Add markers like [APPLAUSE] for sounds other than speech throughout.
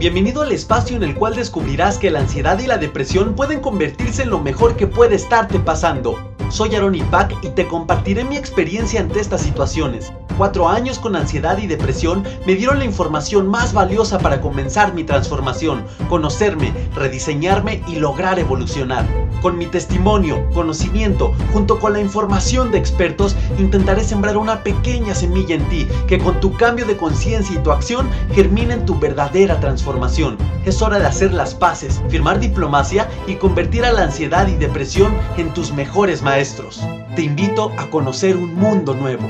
Bienvenido al espacio en el cual descubrirás que la ansiedad y la depresión pueden convertirse en lo mejor que puede estarte pasando. Soy Aaron y te compartiré mi experiencia ante estas situaciones. Cuatro años con ansiedad y depresión me dieron la información más valiosa para comenzar mi transformación, conocerme, rediseñarme y lograr evolucionar. Con mi testimonio, conocimiento, junto con la información de expertos, intentaré sembrar una pequeña semilla en ti que con tu cambio de conciencia y tu acción germine en tu verdadera transformación. Es hora de hacer las paces, firmar diplomacia y convertir a la ansiedad y depresión en tus mejores maestros. Te invito a conocer un mundo nuevo.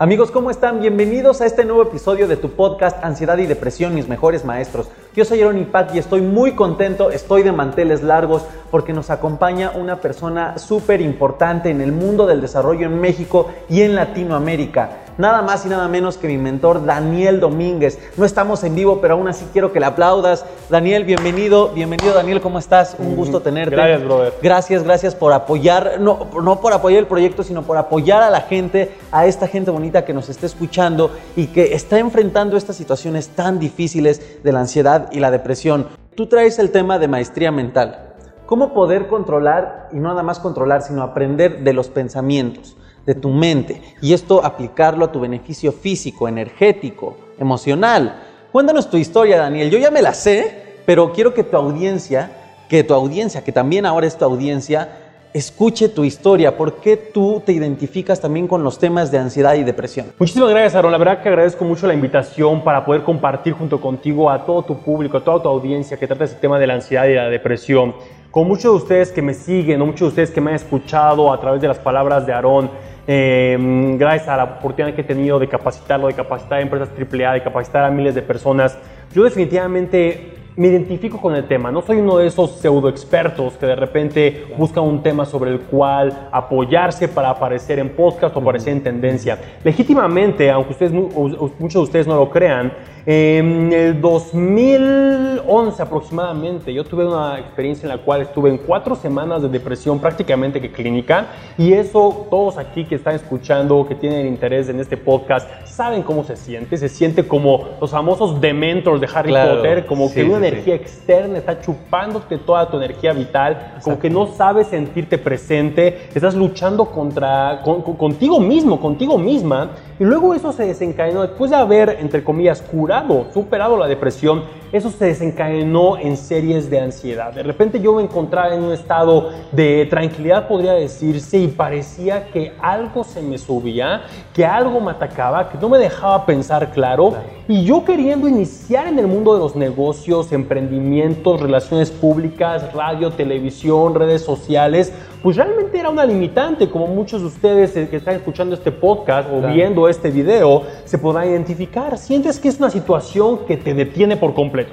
Amigos, ¿cómo están? Bienvenidos a este nuevo episodio de tu podcast Ansiedad y Depresión, mis mejores maestros. Yo soy Aaron Ipac y estoy muy contento, estoy de manteles largos porque nos acompaña una persona súper importante en el mundo del desarrollo en México y en Latinoamérica nada más y nada menos que mi mentor Daniel Domínguez. No estamos en vivo, pero aún así quiero que le aplaudas. Daniel, bienvenido, bienvenido Daniel, ¿cómo estás? Un gusto tenerte. Gracias, brother. Gracias, gracias por apoyar, no, no por apoyar el proyecto, sino por apoyar a la gente, a esta gente bonita que nos está escuchando y que está enfrentando estas situaciones tan difíciles de la ansiedad y la depresión. Tú traes el tema de maestría mental. ¿Cómo poder controlar, y no nada más controlar, sino aprender de los pensamientos? De tu mente y esto aplicarlo a tu beneficio físico, energético, emocional. Cuéntanos tu historia, Daniel. Yo ya me la sé, pero quiero que tu audiencia, que tu audiencia, que también ahora es tu audiencia, escuche tu historia. ¿Por qué tú te identificas también con los temas de ansiedad y depresión? Muchísimas gracias, Aaron. La verdad que agradezco mucho la invitación para poder compartir junto contigo a todo tu público, a toda tu audiencia que trata ese tema de la ansiedad y la depresión. Con muchos de ustedes que me siguen, o muchos de ustedes que me han escuchado a través de las palabras de Aarón, Em, gracias a la oportunidad que he tenido de capacitarlo, de capacitar a empresas AAA, de capacitar a miles de personas, yo definitivamente me identifico con el tema. No soy uno de esos pseudo expertos que de repente buscan un tema sobre el cual apoyarse para aparecer en podcast o aparecer en tendencia. Legítimamente, aunque ustedes, muchos de ustedes no lo crean, en el 2011 aproximadamente, yo tuve una experiencia en la cual estuve en cuatro semanas de depresión prácticamente que clínica y eso todos aquí que están escuchando, que tienen interés en este podcast, saben cómo se siente. Se siente como los famosos dementors de Harry Potter, como que una energía externa está chupándote toda tu energía vital, como que no sabes sentirte presente, estás luchando contra, contigo mismo, contigo misma y luego eso se desencadenó después de haber, entre comillas, curado superado la depresión, eso se desencadenó en series de ansiedad. De repente yo me encontraba en un estado de tranquilidad, podría decirse, y parecía que algo se me subía, que algo me atacaba, que no me dejaba pensar claro. Y yo queriendo iniciar en el mundo de los negocios, emprendimientos, relaciones públicas, radio, televisión, redes sociales, pues realmente era una limitante, como muchos de ustedes que están escuchando este podcast o viendo este video se podrán identificar. Sientes que es una situación que te detiene por completo.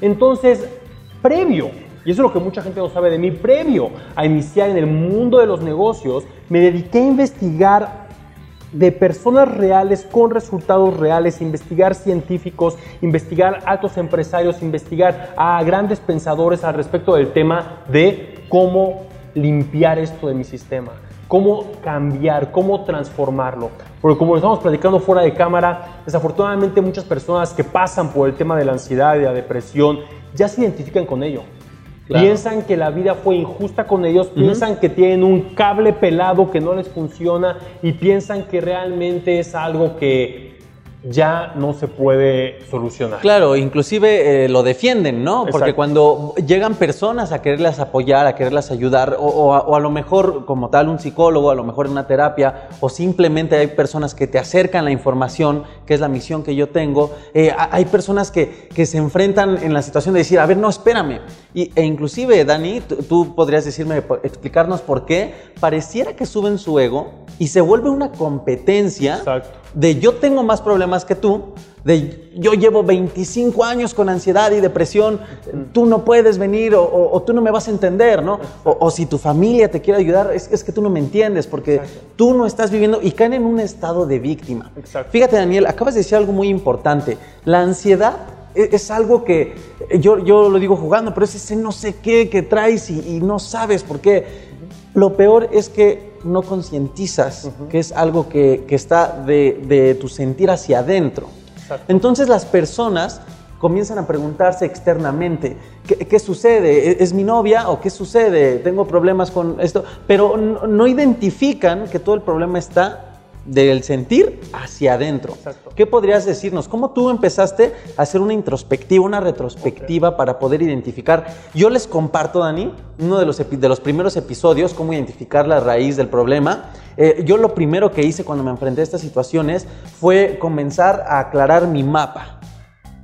Entonces, previo, y eso es lo que mucha gente no sabe de mí, previo a iniciar en el mundo de los negocios, me dediqué a investigar de personas reales con resultados reales, investigar científicos, investigar altos empresarios, investigar a grandes pensadores al respecto del tema de cómo limpiar esto de mi sistema, cómo cambiar, cómo transformarlo. Porque como lo estamos platicando fuera de cámara, desafortunadamente muchas personas que pasan por el tema de la ansiedad y la depresión ya se identifican con ello. Piensan que la vida fue injusta con ellos, piensan que tienen un cable pelado que no les funciona y piensan que realmente es algo que ya no se puede solucionar. Claro, inclusive eh, lo defienden, ¿no? Porque cuando llegan personas a quererlas apoyar, a quererlas ayudar, o, a, lo mejor como tal un psicólogo, a lo mejor en una terapia, o simplemente hay personas que te acercan la información, que es la misión que yo tengo, eh, hay personas que, que, se enfrentan en la situación de decir, a ver, no, espérame. Y, e inclusive, Dani, tú podrías decirme, explicarnos por qué pareciera que suben su ego y se vuelve una competencia. Exacto de yo tengo más problemas que tú, de yo llevo 25 años con ansiedad y depresión, tú no puedes venir o, tú no me vas a entender, ¿no? O, si tu familia te quiere ayudar, es, que tú no me entiendes porque tú no estás viviendo y caen en un estado de víctima. Fíjate, Daniel, acabas de decir algo muy importante. La ansiedad e, es, algo que yo, yo lo digo jugando, pero es ese no sé qué que traes y, no sabes por qué. Lo peor es que no concientizas que es algo que, está de, tu sentir hacia adentro. Entonces las personas comienzan a preguntarse externamente, ¿qué, sucede? ¿E, ¿Es mi novia o qué sucede? ¿Tengo problemas con esto? Pero no, identifican que todo el problema está del sentir hacia adentro. ¿Qué podrías decirnos? ¿Cómo tú empezaste a hacer una introspectiva, una retrospectiva para poder identificar? Yo les comparto, Dani, uno de los, de los primeros episodios, cómo identificar la raíz del problema. Eh, yo lo primero que hice cuando me enfrenté a estas situaciones fue comenzar a aclarar mi mapa.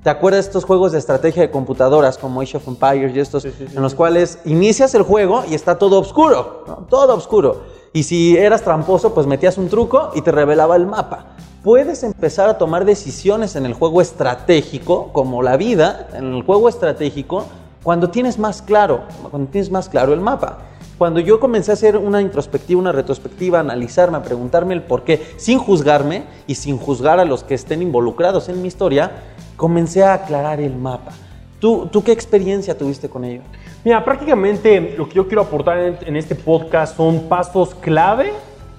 ¿Te acuerdas de estos juegos de estrategia de computadoras como Age of Empires y estos en los cuales inicias el juego y está todo oscuro, todo oscuro? Y si eras tramposo, pues metías un truco y te revelaba el mapa. Puedes empezar a tomar decisiones en el juego estratégico, como la vida, en el juego estratégico, cuando tienes más claro, cuando tienes más claro el mapa. Cuando yo comencé a hacer una introspectiva, una retrospectiva, a analizarme, a preguntarme el por qué, sin juzgarme y sin juzgar a los que estén involucrados en mi historia, comencé a aclarar el mapa. ¿Tú, tú qué experiencia tuviste con ello? Mira, prácticamente lo que yo quiero aportar en, este podcast son pasos clave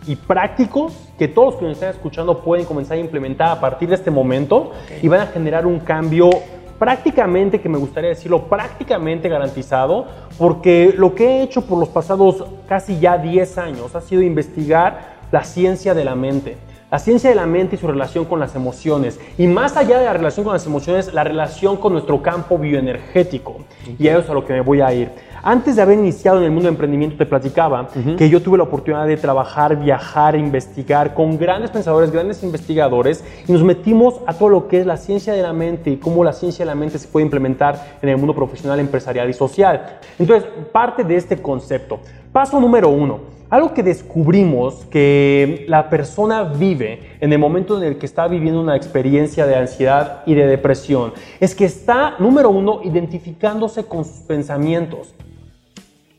y prácticos que todos los que nos están escuchando pueden comenzar a implementar a partir de este momento y van a generar un cambio prácticamente, que me gustaría decirlo, prácticamente garantizado, porque lo que he hecho por los pasados casi ya 10 años ha sido investigar la ciencia de la mente. La ciencia de la mente y su relación con las emociones. Y más allá de la relación con las emociones, la relación con nuestro campo bioenergético. Y a eso es a lo que me voy a ir. Antes de haber iniciado en el mundo de emprendimiento, te platicaba que yo tuve la oportunidad de trabajar, viajar, investigar con grandes pensadores, grandes investigadores, y nos metimos a todo lo que es la ciencia de la mente y cómo la ciencia de la mente se puede implementar en el mundo profesional, empresarial y social. Entonces, parte de este concepto. Paso número uno. Algo que descubrimos que la persona vive en el momento en el que está viviendo una experiencia de ansiedad y de depresión es que está, número uno, identificándose con sus pensamientos.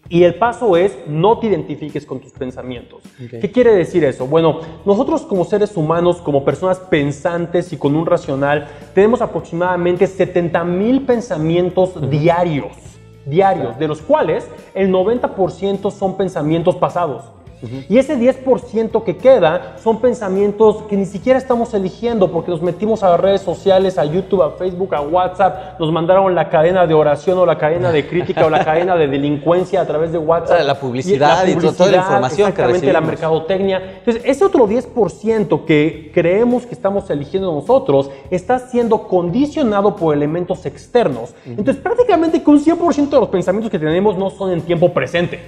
Y el paso es no te identifiques con tus pensamientos. ¿Qué quiere decir eso? Bueno, nosotros como seres humanos, como personas pensantes y con un racional, tenemos aproximadamente 70 mil pensamientos diarios, diarios, de los cuales el 90% son pensamientos pasados. Y ese 10% que queda son pensamientos que ni siquiera estamos eligiendo porque nos metimos a las redes sociales, a YouTube, a Facebook, a WhatsApp, nos mandaron la cadena de oración o la cadena de crítica o la [LAUGHS] cadena de delincuencia a través de WhatsApp. La publicidad y, toda la información que recibimos. la mercadotecnia. Entonces, ese otro 10% que creemos que estamos eligiendo nosotros está siendo condicionado por elementos externos. Entonces, prácticamente que un 100% de los pensamientos que tenemos no son en tiempo presente.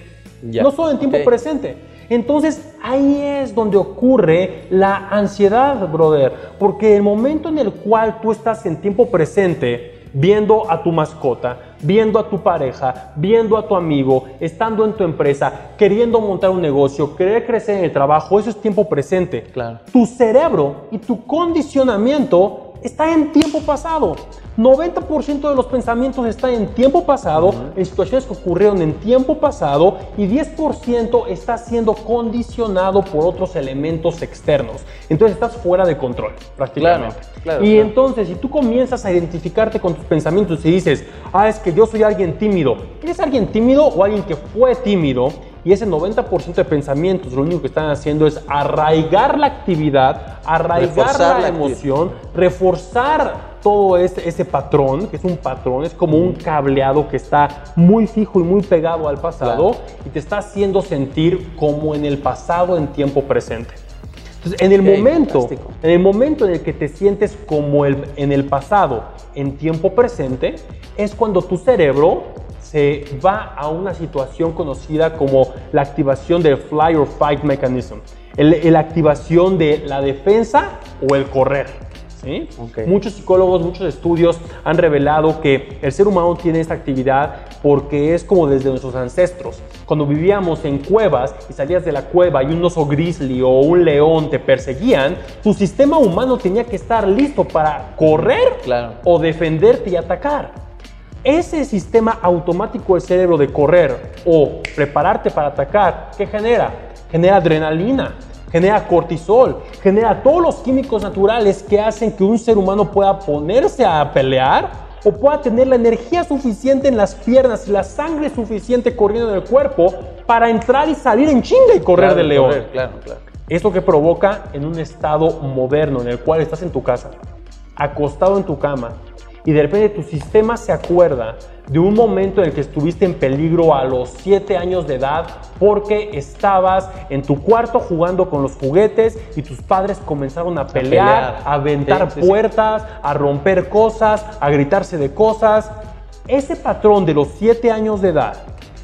No son en tiempo presente. Entonces ahí es donde ocurre la ansiedad, brother, porque el momento en el cual tú estás en tiempo presente, viendo a tu mascota, viendo a tu pareja, viendo a tu amigo, estando en tu empresa, queriendo montar un negocio, querer crecer en el trabajo, eso es tiempo presente. Claro. Tu cerebro y tu condicionamiento está en tiempo pasado. 90% de los pensamientos están en tiempo pasado, en situaciones que ocurrieron en tiempo pasado, y 10% está siendo condicionado por otros elementos externos. Entonces estás fuera de control, prácticamente. y entonces, si tú comienzas a identificarte con tus pensamientos y dices, ah, es que yo soy alguien tímido, ¿eres alguien tímido o alguien que fue tímido? Y ese 90% de pensamientos lo único que están haciendo es arraigar la actividad, arraigar la, emoción, reforzar todo ese, ese, patrón, que es un patrón, es como un cableado que está muy fijo y muy pegado al pasado y te está haciendo sentir como en el pasado en tiempo presente. Entonces, en el momento, en el momento en el que te sientes como el, en el pasado en tiempo presente, es cuando tu cerebro se va a una situación conocida como la activación del fly or fight mechanism, la activación de la defensa o el correr. ¿Sí? Muchos psicólogos, muchos estudios han revelado que el ser humano tiene esta actividad porque es como desde nuestros ancestros. Cuando vivíamos en cuevas y salías de la cueva y un oso grizzly o un león te perseguían, tu sistema humano tenía que estar listo para correr o defenderte y atacar ese sistema automático del cerebro de correr o prepararte para atacar, ¿qué genera? Genera adrenalina, genera cortisol, genera todos los químicos naturales que hacen que un ser humano pueda ponerse a pelear o pueda tener la energía suficiente en las piernas y la sangre suficiente corriendo en el cuerpo para entrar y salir en chinga y correr del león. claro, claro. Esto que provoca en un estado moderno en el cual estás en tu casa, acostado en tu cama, y de repente tu sistema se acuerda de un momento en el que estuviste en peligro a los 7 años de edad porque estabas en tu cuarto jugando con los juguetes y tus padres comenzaron a pelear, a, aventar puertas, a romper cosas, a gritarse de cosas. Ese patrón de los 7 años de edad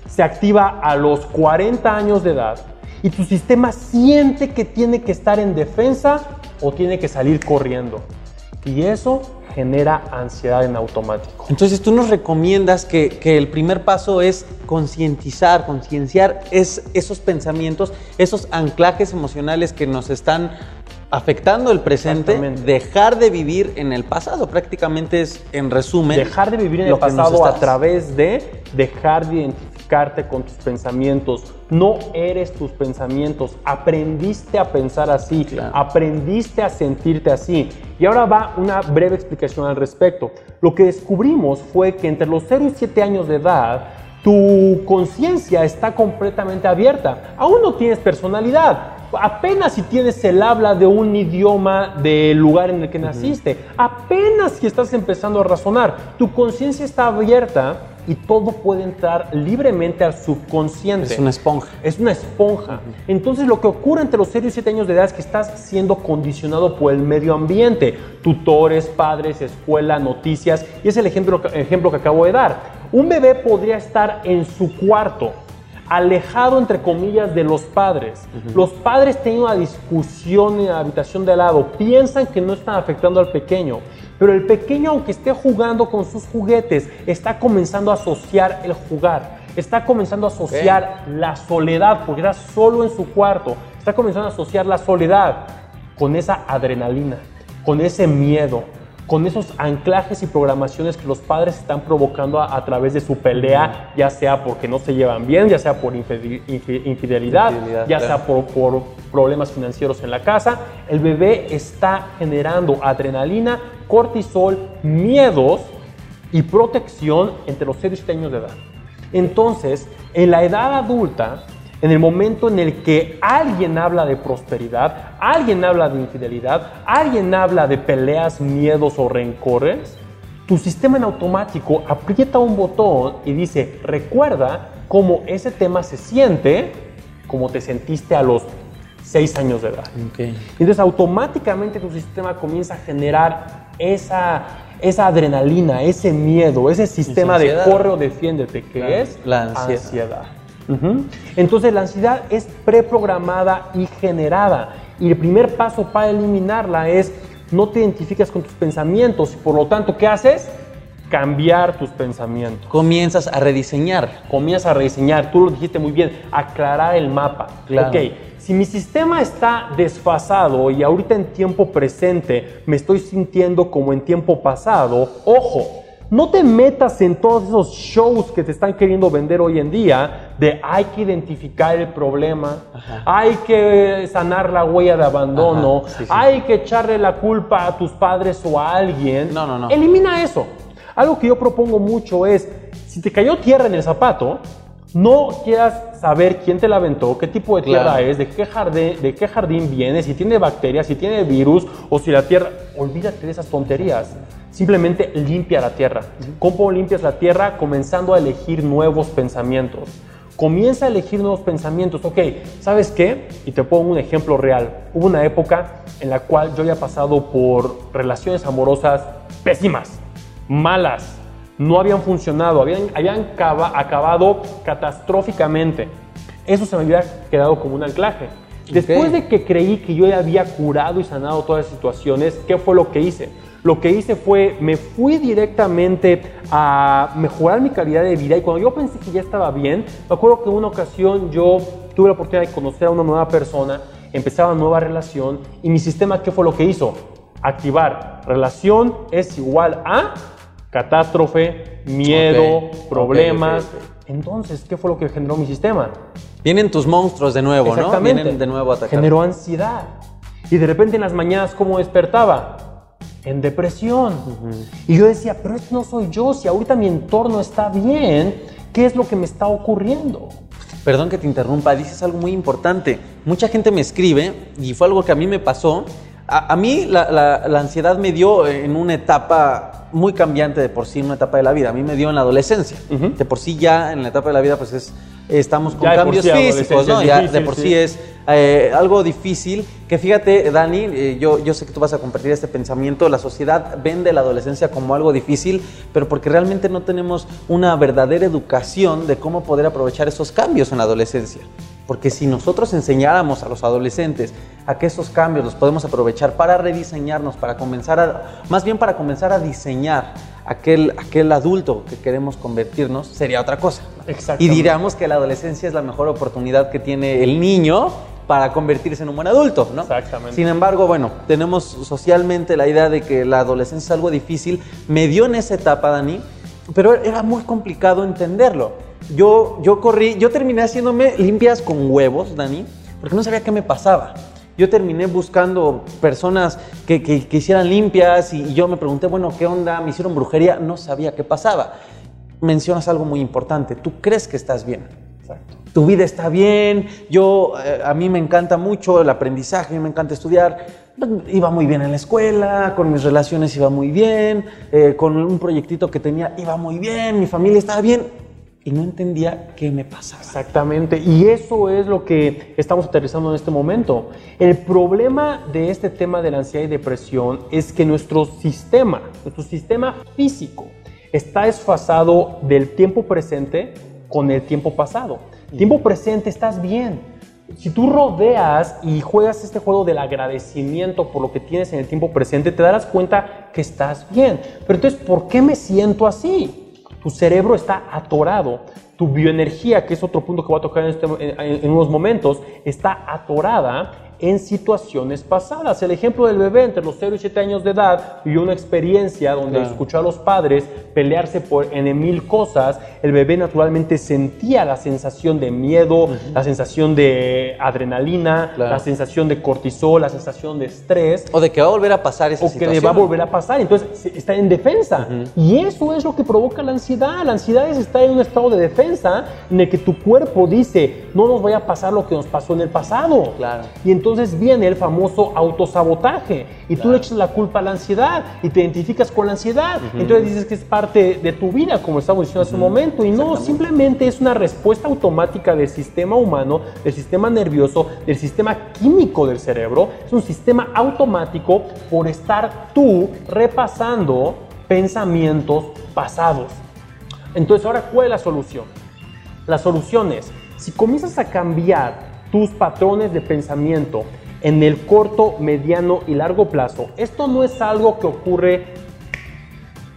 se activa a los 40 años de edad y tu sistema siente que tiene que estar en defensa o tiene que salir corriendo. Y eso genera ansiedad en automático. Entonces tú nos recomiendas que, el primer paso es concientizar, concienciar es, esos pensamientos, esos anclajes emocionales que nos están afectando el presente, dejar de vivir en el pasado, prácticamente es en resumen. Dejar de vivir en el pasado a través de dejar de identificar con tus pensamientos. No eres tus pensamientos. Aprendiste a pensar así. Aprendiste a sentirte así. Y ahora va una breve explicación al respecto. Lo que descubrimos fue que entre los 0 y 7 años de edad, tu conciencia está completamente abierta. Aún no tienes personalidad. Apenas si tienes el habla de un idioma del lugar en el que naciste. Apenas si estás empezando a razonar. Tu conciencia está abierta y todo puede entrar libremente al subconsciente. Es una esponja. Es una esponja. Entonces lo que ocurre entre los 0 y 7 años de edad es que estás siendo condicionado por el medio ambiente, tutores, padres, escuela, noticias, y es el ejemplo, ejemplo que acabo de dar. Un bebé podría estar en su cuarto, alejado entre comillas de los padres. Los padres tienen una discusión en la habitación de al lado, piensan que no están afectando al pequeño pero el pequeño, aunque esté jugando con sus juguetes, está comenzando a asociar el jugar. Está comenzando a asociar la soledad, porque era solo en su cuarto. Está comenzando a asociar la soledad con esa adrenalina, con ese miedo, con esos anclajes y programaciones que los padres están provocando a, través de su pelea, ya sea porque no se llevan bien, ya sea por infidelidad, ya sea por, por, problemas financieros en la casa. El bebé está generando adrenalina, cortisol, miedos y protección entre los 0 y 7 años de edad. Entonces, en la edad adulta, en el momento en el que alguien habla de prosperidad, alguien habla de infidelidad, alguien habla de peleas, miedos o rencores, tu sistema en automático aprieta un botón y dice, recuerda cómo ese tema se siente como te sentiste a los 6 años de edad. Entonces automáticamente tu sistema comienza a generar esa, esa adrenalina, ese miedo, ese sistema de corre o defiéndete, que es la ansiedad. Entonces la ansiedad es preprogramada y generada. Y el primer paso para eliminarla es no te identificas con tus pensamientos y por lo tanto, ¿qué haces? Cambiar tus pensamientos. Comienzas a rediseñar. Comienzas a rediseñar, tú lo dijiste muy bien, aclarar el mapa. Claro. Ok, si mi sistema está desfasado y ahorita en tiempo presente me estoy sintiendo como en tiempo pasado, ojo, no te metas en todos esos shows que te están queriendo vender hoy en día de hay que identificar el problema, hay que sanar la huella de abandono, hay que echarle la culpa a tus padres o a alguien. No, no, no. Elimina eso. Algo que yo propongo mucho es, si te cayó tierra en el zapato, no quieras saber quién te la aventó, qué tipo de tierra es, de qué, jardín, de qué jardín viene, si tiene bacterias, si tiene virus o si la tierra... Olvídate de esas tonterías. Simplemente limpia la tierra. ¿Cómo limpias la tierra? Comenzando a elegir nuevos pensamientos. Comienza a elegir nuevos pensamientos. Ok, ¿sabes qué? Y te pongo un ejemplo real. Hubo una época en la cual yo había pasado por relaciones amorosas pésimas, malas, no habían funcionado, habían, habían acabado catastróficamente. Eso se me había quedado como un anclaje. Después de que creí que yo ya había curado y sanado todas las situaciones, ¿qué fue lo que hice? Lo que hice fue, me fui directamente a mejorar mi calidad de vida y cuando yo pensé que ya estaba bien, me acuerdo que en una ocasión yo tuve la oportunidad de conocer a una nueva persona, empezaba una nueva relación y mi sistema, ¿qué fue lo que hizo? Activar, relación es igual a catástrofe, miedo, problemas. Entonces, ¿qué fue lo que generó mi sistema? Vienen tus monstruos de nuevo, Exactamente. ¿no? Vienen de nuevo a atacar. Generó ansiedad. Y de repente en las mañanas, ¿cómo despertaba? En depresión. Y yo decía, pero no soy yo, si ahorita mi entorno está bien, ¿qué es lo que me está ocurriendo? Perdón que te interrumpa, dices algo muy importante. Mucha gente me escribe, y fue algo que a mí me pasó. A, mí la, ansiedad me dio en una etapa muy cambiante de por sí, en una etapa de la vida. A mí me dio en la adolescencia. De por sí ya en la etapa de la vida pues es estamos con cambios físicos, ¿no? ya de por sí, es eh, algo difícil. Que fíjate, Dani, eh, yo, yo sé que tú vas a compartir este pensamiento. La sociedad vende la adolescencia como algo difícil, pero porque realmente no tenemos una verdadera educación de cómo poder aprovechar esos cambios en la adolescencia. Porque si nosotros enseñáramos a los adolescentes a que esos cambios los podemos aprovechar para rediseñarnos, para comenzar a, más bien para comenzar a diseñar aquel, aquel adulto que queremos convertirnos, sería otra cosa. Y diríamos que la adolescencia es la mejor oportunidad que tiene el niño para convertirse en un buen adulto, ¿no? Exactamente. Sin embargo, bueno, tenemos socialmente la idea de que la adolescencia es algo difícil. Me dio en esa etapa, Dani, pero era muy complicado entenderlo. Yo, yo corrí, yo terminé haciéndome limpias con huevos, Dani, porque no sabía qué me pasaba. Yo terminé buscando personas que, que, hicieran limpias y, yo me pregunté, bueno, ¿qué onda? Me hicieron brujería, no sabía qué pasaba. Mencionas algo muy importante, tú crees que estás bien. Exacto. Tu vida está bien, yo, eh, a mí me encanta mucho el aprendizaje, me encanta estudiar, iba muy bien en la escuela, con mis relaciones iba muy bien, eh, con un proyectito que tenía iba muy bien, mi familia estaba bien, y no entendía qué me pasaba. Exactamente, y eso es lo que estamos aterrizando en este momento. El problema de este tema de la ansiedad y depresión es que nuestro sistema, nuestro sistema físico, está desfasado del tiempo presente con el tiempo pasado. Tiempo presente, estás bien. Si tú rodeas y juegas este juego del agradecimiento por lo que tienes en el tiempo presente, te darás cuenta que estás bien. Pero entonces, ¿por qué me siento así? Tu cerebro está atorado, tu bioenergía, que es otro punto que voy a tocar en, este, en unos momentos, está atorada en situaciones pasadas. El ejemplo del bebé entre los 0 y 7 años de edad vivió una experiencia donde escuchó a los padres pelearse por en mil cosas. El bebé naturalmente sentía la sensación de miedo, la sensación de adrenalina, la sensación de cortisol, la sensación de estrés. O de que va a volver a pasar esa o situación. O que le va a volver a pasar. Entonces está en defensa. Y eso es lo que provoca la ansiedad. La ansiedad es estar en un estado de defensa en el que tu cuerpo dice, no nos vaya a pasar lo que nos pasó en el pasado. Claro. Y entonces viene el famoso autosabotaje y tú le echas la culpa a la ansiedad y te identificas con la ansiedad. Entonces dices que es parte de tu vida, como estamos diciendo hace un momento, y no, simplemente es una respuesta automática del sistema humano, del sistema nervioso, del sistema químico del cerebro. Es un sistema automático por estar tú repasando pensamientos pasados. Entonces, ahora, ¿cuál es la solución? La solución es, si comienzas a cambiar tus patrones de pensamiento en el corto, mediano y largo plazo. Esto no es algo que ocurre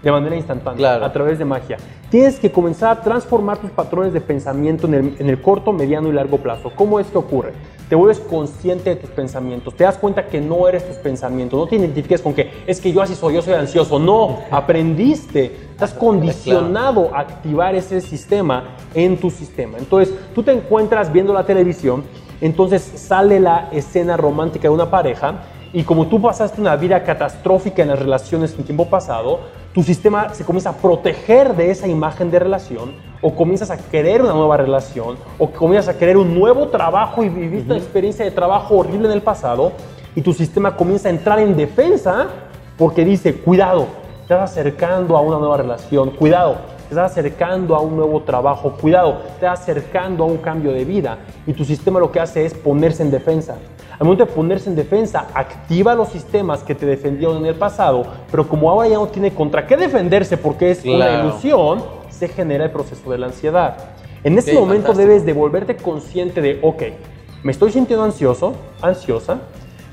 de manera instantánea, a través de magia. Tienes que comenzar a transformar tus patrones de pensamiento en el, en el, corto, mediano y largo plazo. ¿Cómo es que ocurre? Te vuelves consciente de tus pensamientos, te das cuenta que no eres tus pensamientos, no te identifiques con que es que yo así soy, yo soy ansioso. No, aprendiste, estás condicionado a activar ese sistema en tu sistema. Entonces, tú te encuentras viendo la televisión entonces sale la escena romántica de una pareja y como tú pasaste una vida catastrófica en las relaciones en tiempo pasado, tu sistema se comienza a proteger de esa imagen de relación o comienzas a querer una nueva relación o comienzas a querer un nuevo trabajo y viviste una experiencia de trabajo horrible en el pasado y tu sistema comienza a entrar en defensa porque dice, cuidado, te estás acercando a una nueva relación, cuidado, te estás acercando a un nuevo trabajo, cuidado, te estás acercando a un cambio de vida y tu sistema lo que hace es ponerse en defensa. Al momento de ponerse en defensa, activa los sistemas que te defendieron en el pasado, pero como ahora ya no tiene contra qué defenderse porque es una ilusión, se genera el proceso de la ansiedad. En ese momento debes de volverte consciente de, ok, me estoy sintiendo ansioso, ansiosa,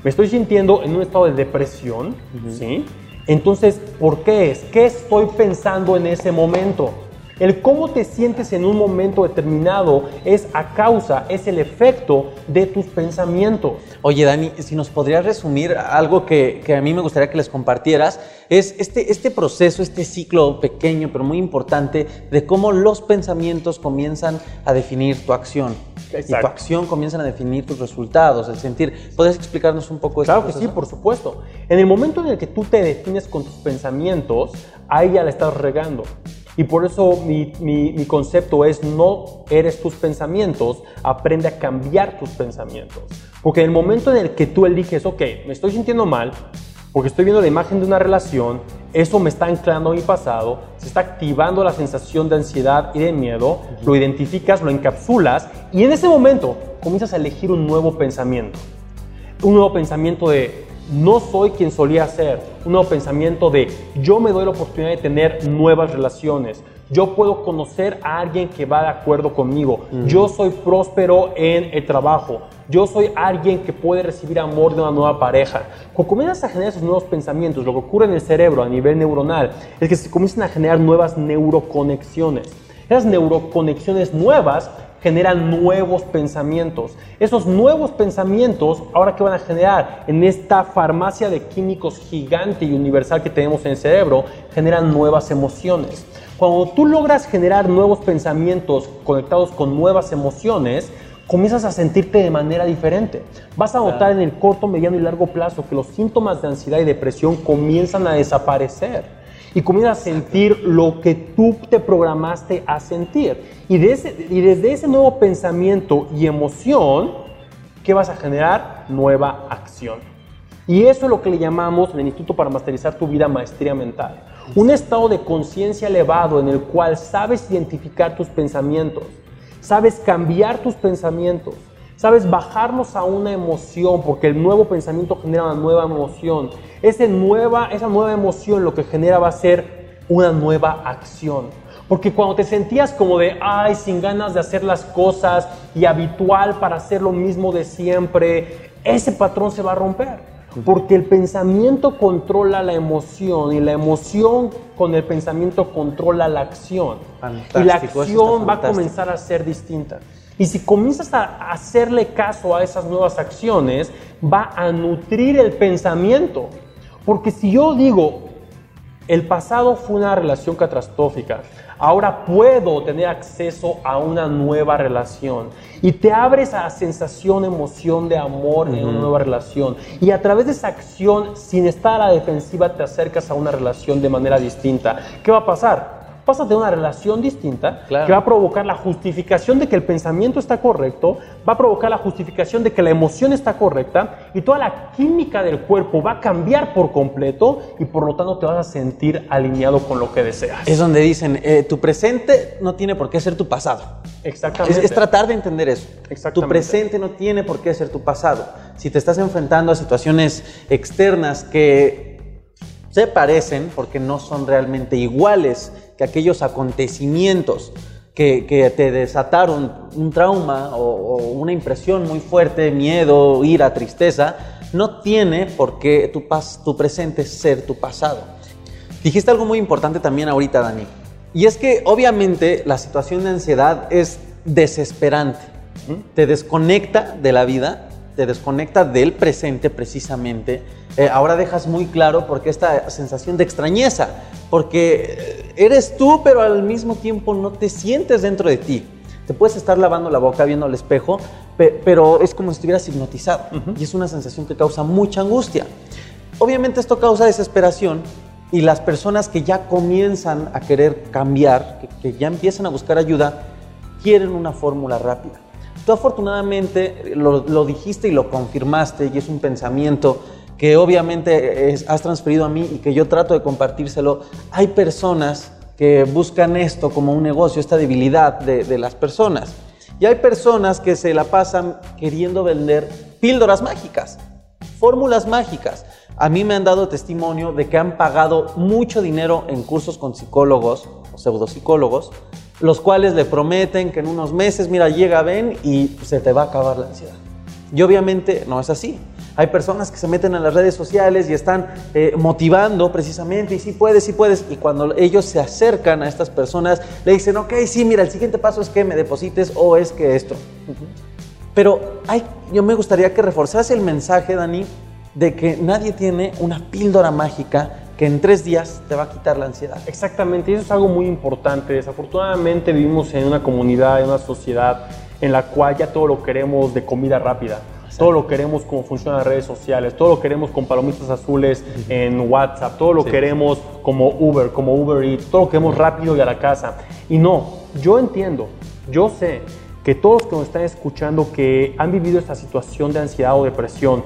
me estoy sintiendo en un estado de depresión, ¿sí? Entonces, ¿por qué es? ¿Qué estoy pensando en ese momento? El cómo te sientes en un momento determinado es a causa, es el efecto de tus pensamientos. Oye, Dani, si nos podrías resumir algo que, a mí me gustaría que les compartieras, es este, este proceso, este ciclo pequeño pero muy importante de cómo los pensamientos comienzan a definir tu acción. Y tu acción comienzan a definir tus resultados, el sentir. ¿Podrías explicarnos un poco eso? Claro que sí, por supuesto. En el momento en el que tú te defines con tus pensamientos, ahí ya la estás regando. Y por eso mi, mi, concepto es no eres tus pensamientos, aprende a cambiar tus pensamientos. Porque en el momento en el que tú eliges, ok, me estoy sintiendo mal, porque estoy viendo la imagen de una relación, eso me está anclando a mi pasado, se está activando la sensación de ansiedad y de miedo, lo identificas, lo encapsulas y en ese momento comienzas a elegir un nuevo pensamiento. Un nuevo pensamiento de no soy quien solía ser, un nuevo pensamiento de yo me doy la oportunidad de tener nuevas relaciones, yo puedo conocer a alguien que va de acuerdo conmigo, yo soy próspero en el trabajo, yo soy alguien que puede recibir amor de una nueva pareja. Cuando comienzas a generar esos nuevos pensamientos, lo que ocurre en el cerebro a nivel neuronal es que se comienzan a generar nuevas neuroconexiones. Esas neuroconexiones nuevas generan nuevos pensamientos. Esos nuevos pensamientos, ahora que van a generar en esta farmacia de químicos gigante y universal que tenemos en el cerebro, generan nuevas emociones. Cuando tú logras generar nuevos pensamientos conectados con nuevas emociones, comienzas a sentirte de manera diferente. Vas a notar en el corto, mediano y largo plazo que los síntomas de ansiedad y depresión comienzan a desaparecer y comienzas a sentir lo que tú te programaste a sentir. Y, y desde ese nuevo pensamiento y emoción, ¿qué vas a generar? Nueva acción. Y eso es lo que le llamamos en el Instituto para Masterizar tu Vida Maestría Mental. Un estado de conciencia elevado en el cual sabes identificar tus pensamientos, sabes cambiar tus pensamientos, sabes bajarlos a una emoción, porque el nuevo pensamiento genera una nueva emoción esa nueva, esa nueva emoción lo que genera va a ser una nueva acción. Porque cuando te sentías como de, ay, sin ganas de hacer las cosas y habitual para hacer lo mismo de siempre, ese patrón se va a romper. Porque el pensamiento controla la emoción y la emoción con el pensamiento controla la acción. y la acción va a comenzar a ser distinta. Y si comienzas a hacerle caso a esas nuevas acciones, va a nutrir el pensamiento. Porque si yo digo, el pasado fue una relación catastrófica, ahora puedo tener acceso a una nueva relación y te abres a sensación, emoción de amor en una nueva relación y a través de esa acción, sin estar a la defensiva, te acercas a una relación de manera distinta. ¿Qué va a pasar? A tener una relación distinta que va a provocar la justificación de que el pensamiento está correcto, va a provocar la justificación de que la emoción está correcta y toda la química del cuerpo va a cambiar por completo y por lo tanto te vas a sentir alineado con lo que deseas. Es donde dicen, eh, tu presente no tiene por qué ser tu pasado. Exactamente. Es, tratar de entender eso. Tu presente no tiene por qué ser tu pasado. Si te estás enfrentando a situaciones externas que se parecen porque no son realmente iguales que aquellos acontecimientos que, te desataron un trauma o, una impresión muy fuerte, miedo, ira, tristeza, no tiene por qué tu, tu presente ser tu pasado. Dijiste algo muy importante también ahorita, Dani, y es que obviamente la situación de ansiedad es desesperante, te desconecta de la vida, te desconecta del presente precisamente. Eh, ahora dejas muy claro porque esta sensación de extrañeza, porque eh, eres tú, pero al mismo tiempo no te sientes dentro de ti. Te puedes estar lavando la boca viendo al espejo, pero es como si estuvieras hipnotizado y es una sensación que causa mucha angustia. Obviamente esto causa desesperación y las personas que ya comienzan a querer cambiar, que ya empiezan a buscar ayuda, quieren una fórmula rápida. Tú afortunadamente lo, dijiste y lo confirmaste y es un pensamiento que obviamente has transferido a mí y que yo trato de compartírselo. Hay personas que buscan esto como un negocio, esta debilidad de, de las personas. Y hay personas que se la pasan queriendo vender píldoras mágicas, fórmulas mágicas. A mí me han dado testimonio de que han pagado mucho dinero en cursos con psicólogos o pseudopsicólogos los cuales le prometen que en unos meses, mira, llega, ven y se te va a acabar la ansiedad. Y obviamente no es así. Hay personas que se meten en las redes sociales y están eh, motivando precisamente, y sí puedes, sí puedes, y cuando ellos se acercan a estas personas, le dicen, ok, sí, mira, el siguiente paso es que me deposites o es que esto. Pero yo me gustaría que reforzase el mensaje, Dani, de que nadie tiene una píldora mágica que en tres días te va a quitar la ansiedad. Exactamente, y eso es algo muy importante. Desafortunadamente vivimos en una comunidad, en una sociedad en la cual ya todo lo queremos de comida rápida. Todo lo queremos como funcionan las redes sociales, todo lo queremos con palomitas azules en WhatsApp, todo lo queremos como Uber, como Uber Eats, todo lo queremos rápido y a la casa. Y no, yo entiendo, yo sé que todos los que nos están escuchando que han vivido esta situación de ansiedad o depresión,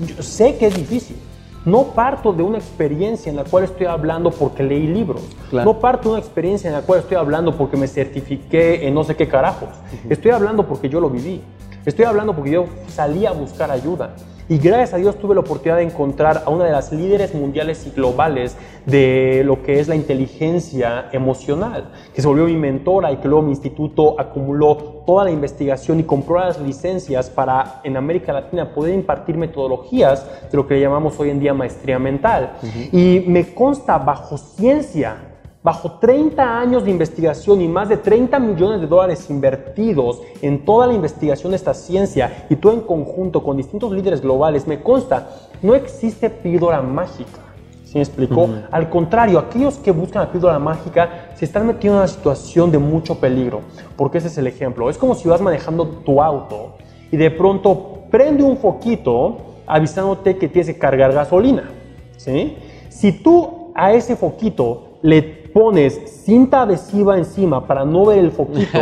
yo sé que es difícil. No parto de una experiencia en la cual estoy hablando porque leí libros. No parto de una experiencia en la cual estoy hablando porque me certifiqué en no sé qué carajos. Estoy hablando porque yo lo viví. Estoy hablando porque yo salí a buscar ayuda. Y gracias a Dios tuve la oportunidad de encontrar a una de las líderes mundiales y globales de lo que es la inteligencia emocional, que se volvió mi mentora y que luego mi instituto acumuló toda la investigación y compró las licencias para en América Latina poder impartir metodologías de lo que llamamos hoy en día maestría mental. Y me consta bajo ciencia bajo 30 años de investigación y más de 30 millones de dólares invertidos en toda la investigación de esta ciencia y todo en conjunto con distintos líderes globales, me consta, no existe píldora mágica. ¿Sí me explicó? Al contrario, aquellos que buscan la píldora mágica se están metiendo en una situación de mucho peligro, porque ese es el ejemplo. Es como si vas manejando tu auto y de pronto prende un foquito avisándote que tienes que cargar gasolina. ¿sí? Si tú a ese foquito le pones cinta adhesiva encima para no ver el foquito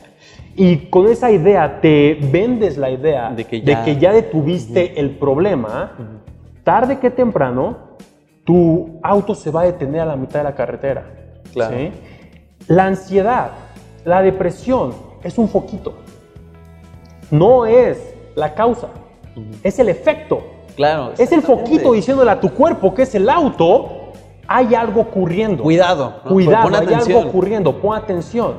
[LAUGHS] y con esa idea te vendes la idea de que ya, detuviste el problema, tarde que temprano tu auto se va a detener a la mitad de la carretera. La ansiedad, la depresión es un foquito. No es la causa, es el efecto. Claro. Es el foquito diciéndole a tu cuerpo que es el auto hay algo ocurriendo. Cuidado. Cuidado, hay algo ocurriendo, pon atención.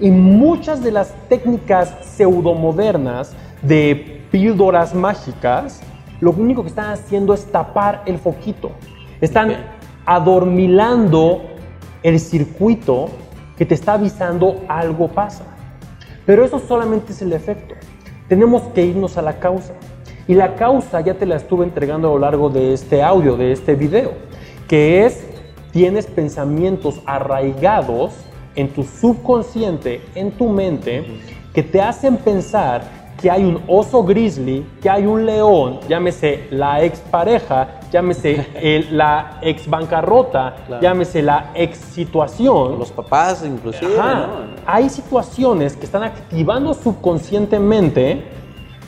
Y muchas de las técnicas pseudomodernas de píldoras mágicas, lo único que están haciendo es tapar el foquito. Están adormilando el circuito que te está avisando algo pasa. Pero eso solamente es el efecto. Tenemos que irnos a la causa. Y la causa ya te la estuve entregando a lo largo de este audio, de este video, que es tienes pensamientos arraigados en tu subconsciente, en tu mente, que te hacen pensar que hay un oso grizzly, que hay un león, llámese la expareja, llámese [LAUGHS] la ex bancarrota, llámese la ex situación. Los papás inclusive. Hay situaciones que están activando subconscientemente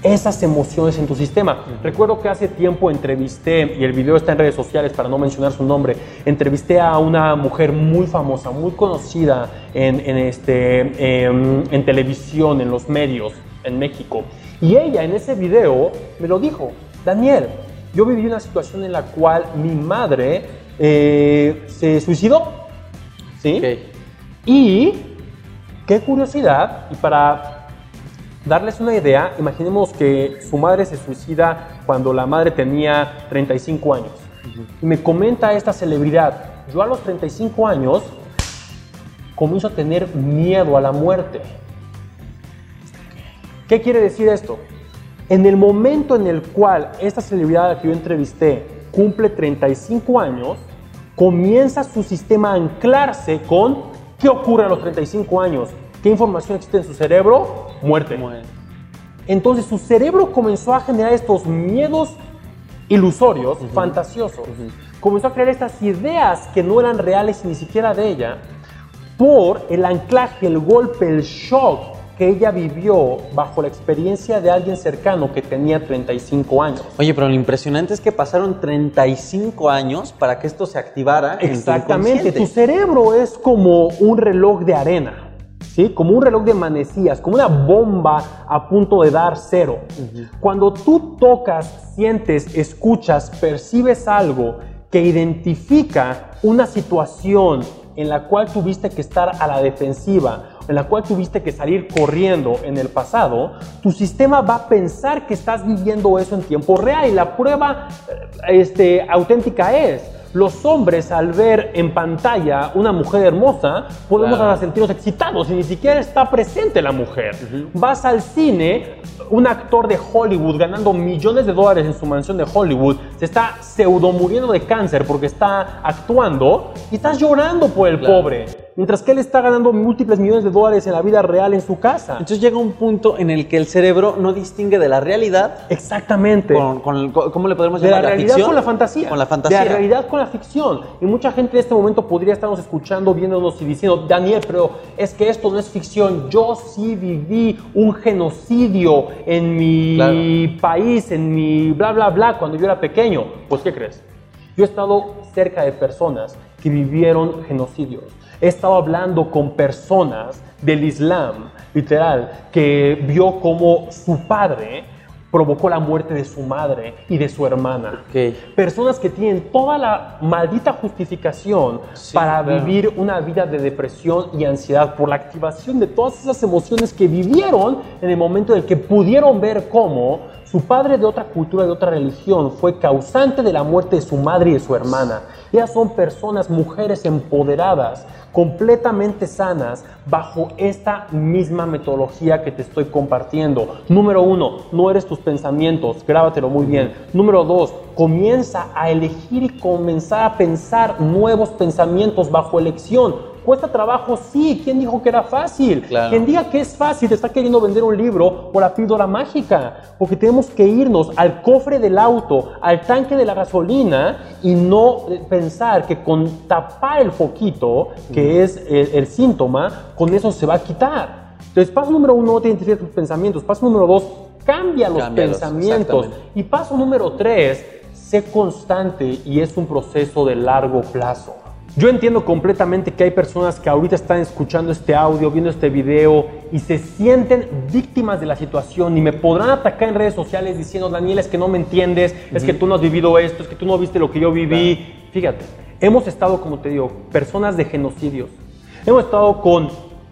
esas emociones en tu sistema. Recuerdo que hace tiempo entrevisté, y el video está en redes sociales para no mencionar su nombre, entrevisté a una mujer muy famosa, muy conocida en, este, em, en televisión, en los medios, en México. Y ella en ese video me lo dijo, Daniel, yo viví una situación en la cual mi madre eh, se suicidó. ¿Sí? Y qué curiosidad, y para darles una idea, imaginemos que su madre se suicida cuando la madre tenía 35 años. Y me comenta esta celebridad, yo a los 35 años comienzo a tener miedo a la muerte. ¿Qué quiere decir esto? En el momento en el cual esta celebridad que yo entrevisté cumple 35 años, comienza su sistema a anclarse con qué ocurre a los 35 años, qué información existe en su cerebro, muerte. Entonces su cerebro comenzó a generar estos miedos ilusorios, fantasiosos. Comenzó a crear estas ideas que no eran reales ni siquiera de ella por el anclaje, el golpe, el shock que ella vivió bajo la experiencia de alguien cercano que tenía 35 años. Oye, pero lo impresionante es que pasaron 35 años para que esto se activara. Exactamente, en tu, tu cerebro es como un reloj de arena. ¿Sí? Como un reloj de manecillas, como una bomba a punto de dar cero. Cuando tú tocas, sientes, escuchas, percibes algo que identifica una situación en la cual tuviste que estar a la defensiva, en la cual tuviste que salir corriendo en el pasado, tu sistema va a pensar que estás viviendo eso en tiempo real y la prueba eh, este, auténtica es los hombres al ver en pantalla una mujer hermosa, podemos sentirnos excitados y ni siquiera está presente la mujer. Vas al cine, un actor de Hollywood ganando millones de dólares en su mansión de Hollywood, se está pseudo muriendo de cáncer porque está actuando y estás llorando por el pobre. Mientras que él está ganando múltiples millones de dólares en la vida real en su casa. Entonces llega un punto en el que el cerebro no distingue de la realidad. Exactamente. Con, con, ¿Cómo le podemos de llamar? la realidad ficción? con la fantasía. Con la fantasía. De la realidad con la ficción. Y mucha gente en este momento podría estarnos escuchando, viéndonos y diciendo, Daniel, pero es que esto no es ficción. Yo sí viví un genocidio en mi Claro. país, en mi bla, bla, bla, cuando yo era pequeño. Pues, ¿qué crees? Yo he estado cerca de personas que vivieron genocidios. He estado hablando con personas del Islam, literal, que vio cómo su padre provocó la muerte de su madre y de su hermana. Personas que tienen toda la maldita justificación Sí, para claro. vivir una vida de depresión y ansiedad por la activación de todas esas emociones que vivieron en el momento en el que pudieron ver cómo su padre de otra cultura, de otra religión, fue causante de la muerte de su madre y de su hermana. Ellas son personas, mujeres empoderadas, completamente sanas, bajo esta misma metodología que te estoy compartiendo. Número uno, no eres tus pensamientos, grábatelo muy bien. Número dos, comienza a elegir y comenzar a pensar nuevos pensamientos bajo elección. ¿Cuesta trabajo? Sí. ¿Quién dijo que era fácil? Claro. Quien diga que es fácil te está queriendo vender un libro o la píldora mágica. Porque tenemos que irnos al cofre del auto, al tanque de la gasolina y no eh, pensar que con tapar el foquito, que es el, el síntoma, con eso se va a quitar. Entonces, paso número uno, no te identifiques tus pensamientos. Paso número dos, cambia los Cámbialos, pensamientos. Y paso número tres, sé constante y es un proceso de largo plazo. Yo entiendo completamente que hay personas que ahorita están escuchando este audio, viendo este video y se sienten víctimas de la situación y me podrán atacar en redes sociales diciendo, Daniel, es que no me entiendes, es que tú no has vivido esto, es que tú no viste lo que yo viví. Fíjate, hemos estado, como te digo, personas de genocidios. Hemos estado con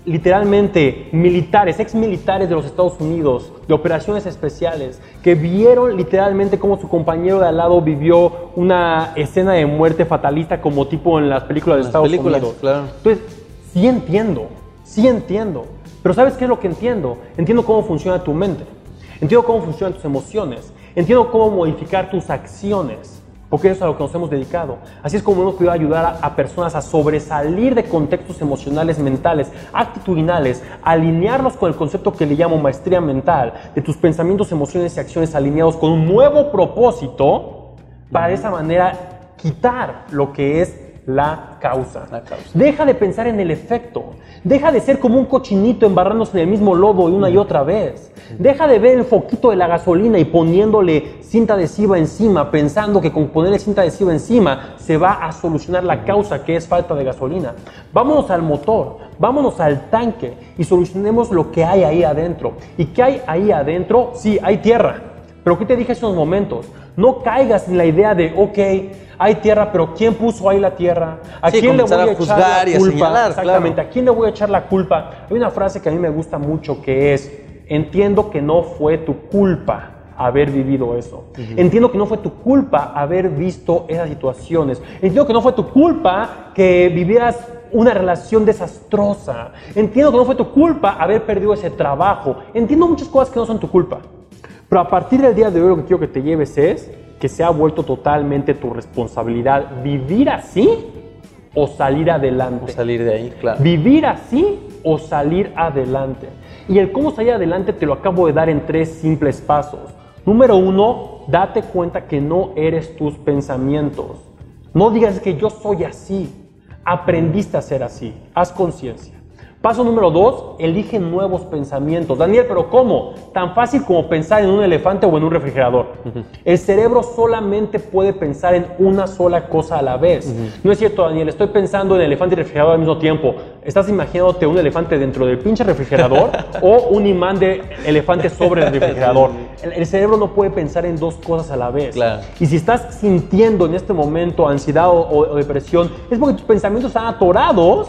literalmente militares, ex militares de los Estados Unidos, de operaciones especiales, que vieron literalmente cómo su compañero de al lado vivió una escena de muerte fatalista como tipo en las películas de las Estados películas, Unidos. claro. Entonces, sí entiendo, sí entiendo. Pero ¿sabes qué es lo que entiendo? Entiendo cómo funciona tu mente. Entiendo cómo funcionan tus emociones. Entiendo cómo modificar tus acciones. Porque eso es a lo que nos hemos dedicado. Así es como hemos podido ayudar a, a personas a sobresalir de contextos emocionales, mentales, actitudinales, alinearlos con el concepto que le llamo maestría mental, de tus pensamientos, emociones y acciones alineados con un nuevo propósito, para de esa manera quitar lo que es la causa. La causa. Deja de pensar en el efecto. Deja de ser como un cochinito embarrándose en el mismo lodo una y otra vez. Deja de ver el foquito de la gasolina y poniéndole cinta adhesiva encima, pensando que con ponerle cinta adhesiva encima se va a solucionar la causa que es falta de gasolina. Vámonos al motor, vámonos al tanque y solucionemos lo que hay ahí adentro. ¿Y qué hay ahí adentro? Sí, hay tierra. Pero ¿qué te dije hace unos momentos? No caigas en la idea de, ok, hay tierra, pero ¿quién puso ahí la tierra? ¿A Sí, quién le voy a a echar la culpa? señalar, Exactamente, claro. ¿a quién le voy a echar la culpa? Hay una frase que a mí me gusta mucho que es, entiendo que no fue tu culpa haber vivido eso. Entiendo que no fue tu culpa haber visto esas situaciones. Entiendo que no fue tu culpa que vivieras una relación desastrosa. Entiendo que no fue tu culpa haber perdido ese trabajo. Entiendo muchas cosas que no son tu culpa. Pero a partir del día de hoy lo que quiero que te lleves es que se ha vuelto totalmente tu responsabilidad vivir así o salir adelante. Salir de ahí, claro. Vivir así o salir adelante. Y el cómo salir adelante te lo acabo de dar en tres simples pasos. Número uno, date cuenta que no eres tus pensamientos. No digas que yo soy así. Aprendiste a ser así. Haz conciencia. Paso número dos, elige nuevos pensamientos. Daniel, pero ¿cómo? Tan fácil como pensar en un elefante o en un refrigerador. El cerebro solamente puede pensar en una sola cosa a la vez. No es cierto, Daniel, estoy pensando en elefante y refrigerador al mismo tiempo. ¿Estás imaginándote un elefante dentro del pinche refrigerador [LAUGHS] o un imán de elefante sobre el refrigerador? El, el cerebro no puede pensar en dos cosas a la vez. Claro. Y si estás sintiendo en este momento ansiedad o, o- o depresión, es porque tus pensamientos están atorados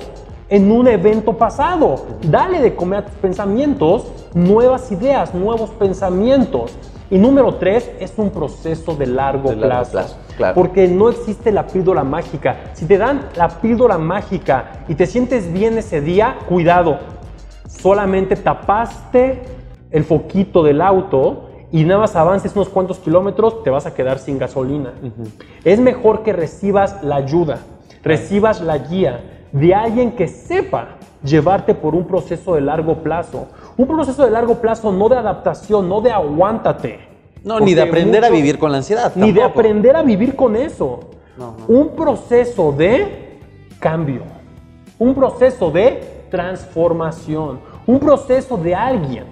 en un evento pasado. Dale de comer a tus pensamientos nuevas ideas, nuevos pensamientos. Y número tres, es un proceso de largo, De largo plazo. plazo, claro. Porque no existe la píldora mágica. Si te dan la píldora mágica y te sientes bien ese día, cuidado. Solamente tapaste el foquito del auto y nada más avances unos cuantos kilómetros, te vas a quedar sin gasolina. Es mejor que recibas la ayuda, recibas la guía, de alguien que sepa llevarte por un proceso de largo plazo. Un proceso de largo plazo no de adaptación, no de aguántate. No, ni de aprender a vivir con la ansiedad. Ni de aprender a vivir con eso. Un proceso de cambio. Un proceso de transformación. Un proceso de alguien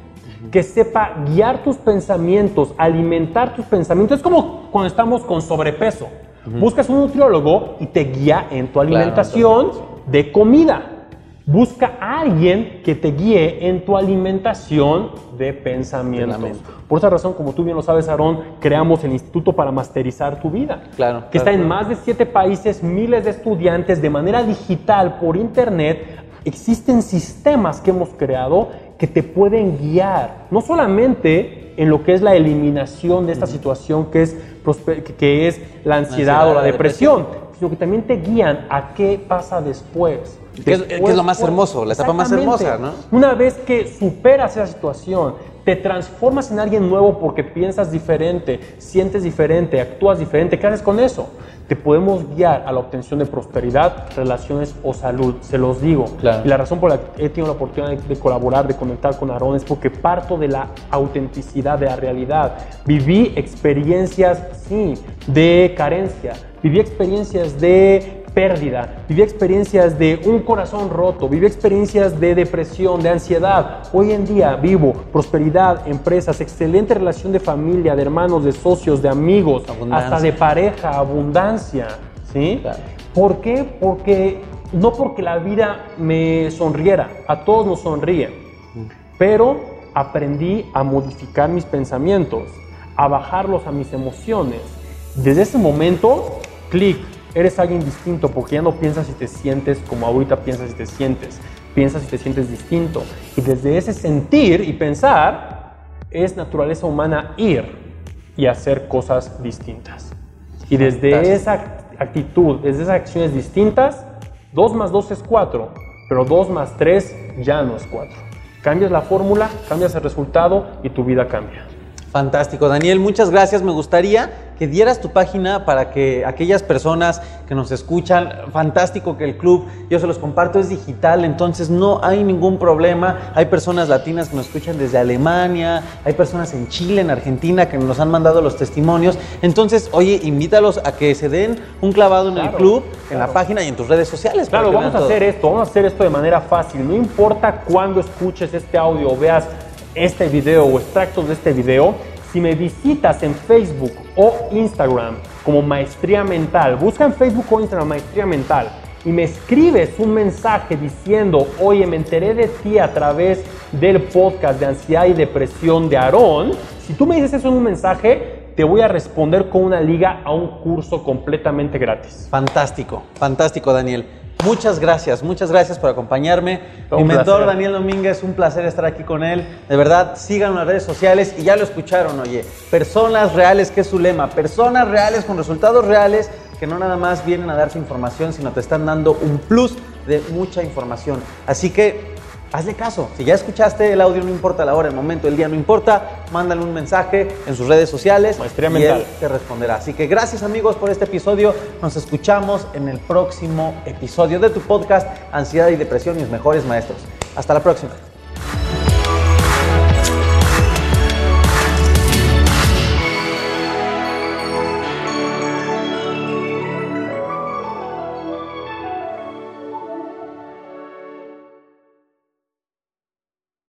que sepa guiar tus pensamientos, alimentar tus pensamientos. Es como cuando estamos con sobrepeso. Buscas un nutriólogo y te guía en tu alimentación de comida. Busca a alguien que te guíe en tu alimentación de pensamientos. Por esa razón, como tú bien lo sabes, Aarón, creamos el Instituto para Masterizar tu Vida. Claro. Que está en más de siete países, miles de estudiantes de manera digital, por internet. Existen sistemas que hemos creado que te pueden guiar, no solamente en lo que es la eliminación de esta situación que es, que es la ansiedad, o la, depresión, sino que también te guían a qué pasa después. ¿Qué es, lo más hermoso? La etapa más hermosa, ¿no? Una vez que superas esa situación, te transformas en alguien nuevo porque piensas diferente, sientes diferente, actúas diferente. ¿Qué haces con eso? Te podemos guiar a la obtención de prosperidad, relaciones o salud. Se los digo. Y la razón por la que he tenido la oportunidad de, de colaborar, de conectar con Aarón, es porque parto de la autenticidad, de la realidad. Viví experiencias, sí, de carencia. Viví experiencias de pérdida, viví experiencias de un corazón roto, viví experiencias de depresión, de ansiedad. Hoy en día vivo prosperidad, empresas, excelente relación de familia, de hermanos, de socios, de amigos, hasta de pareja, abundancia. ¿Sí? ¿Por qué? Porque no porque la vida me sonriera, a todos nos sonríe, pero aprendí a modificar mis pensamientos, a bajarlos a mis emociones. Desde ese momento, clic, eres alguien distinto porque ya no piensas y te sientes como ahorita piensas y te sientes. Piensas y te sientes distinto. Y desde ese sentir y pensar, es naturaleza humana ir y hacer cosas distintas. Y desde esa actitud, desde esas acciones distintas, 2 más 2 es 4, pero 2 más 3 ya no es 4. Cambias la fórmula, cambias el resultado y tu vida cambia. Fantástico, Daniel, muchas gracias. Me gustaría que dieras tu página para que aquellas personas que nos escuchan, fantástico que el club, yo se los comparto, es digital, entonces no hay ningún problema. Hay personas latinas que nos escuchan desde Alemania, hay personas en Chile, en Argentina que nos han mandado los testimonios. Entonces, oye, invítalos a que se den un clavado en el club, en la página y en tus redes sociales. Claro, vamos a hacer esto, vamos a hacer esto de manera fácil. No importa cuándo escuches este audio o veas este video o extractos de este video, si me visitas en Facebook o Instagram como Maestría Mental, busca en Facebook o Instagram Maestría Mental y me escribes un mensaje diciendo, oye, me enteré de ti a través del podcast de ansiedad y depresión de Aarón, si tú me dices eso en un mensaje, te voy a responder con una liga a un curso completamente gratis. Fantástico, fantástico Daniel. Muchas gracias, muchas gracias por acompañarme. Mi mentor Daniel Domínguez, un placer estar aquí con él. De verdad, sigan las redes sociales y ya lo escucharon, oye, personas reales, que es su lema, personas reales con resultados reales que no nada más vienen a darte información, sino te están dando un plus de mucha información. Así que hazle caso. Si ya escuchaste el audio, no importa la hora, el momento, el día, no importa, mándale un mensaje en sus redes sociales Maestría y él te responderá. Así que gracias amigos por este episodio. Nos escuchamos en el próximo episodio de tu podcast Ansiedad y Depresión, mis mejores maestros. Hasta la próxima.